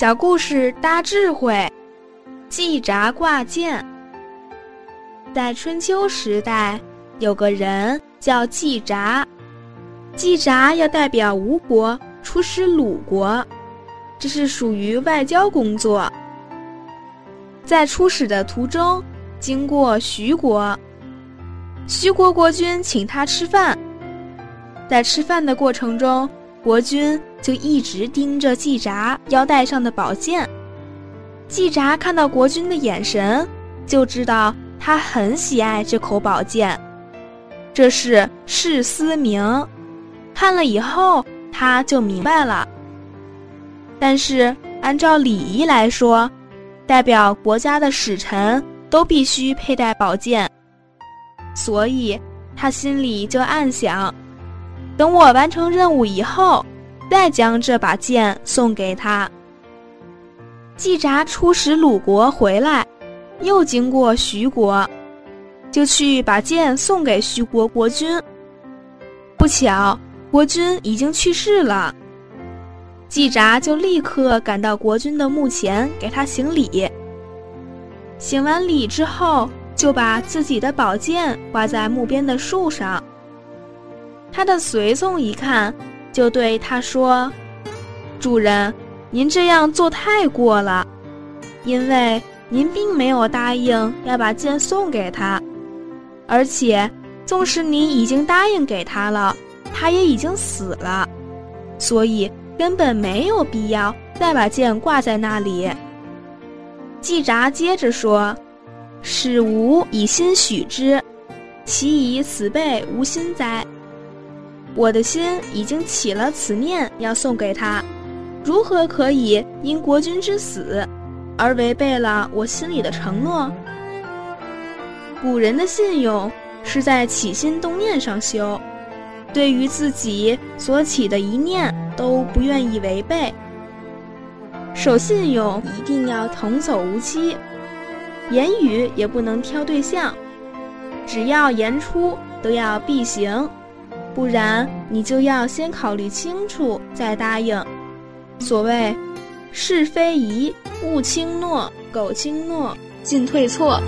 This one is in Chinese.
小故事大智慧，季札挂剑。在春秋时代，有个人叫季札，季札要代表吴国出使鲁国，这是属于外交工作。在出使的途中，经过徐国，徐国国君请他吃饭。在吃饭的过程中，国君就一直盯着季札腰带上的宝剑。季札看到国君的眼神，就知道他很喜爱这口宝剑。这是士思明，看了以后他就明白了。但是按照礼仪来说，代表国家的使臣都必须佩戴宝剑，所以他心里就暗想。等我完成任务以后，再将这把剑送给他。季札出使鲁国回来，又经过徐国，就去把剑送给徐国国君。不巧，国君已经去世了。季札就立刻赶到国君的墓前给他行礼。行完礼之后，就把自己的宝剑挂在墓边的树上。他的随从一看，就对他说：“主人，您这样做太过了，因为您并没有答应要把剑送给他，而且，纵使您已经答应给他了，他也已经死了，所以根本没有必要再把剑挂在那里。”季札接着说：“使吾以心许之，其以此辈无心哉？”我的心已经起了此念，要送给他，如何可以因国君之死而违背了我心里的承诺？古人的信用是在起心动念上修，对于自己所起的一念都不愿意违背。守信用一定要童叟无欺，言语也不能挑对象，只要言出都要必行。不然，你就要先考虑清楚再答应。所谓“是非宜，勿轻诺；苟轻诺，进退错。”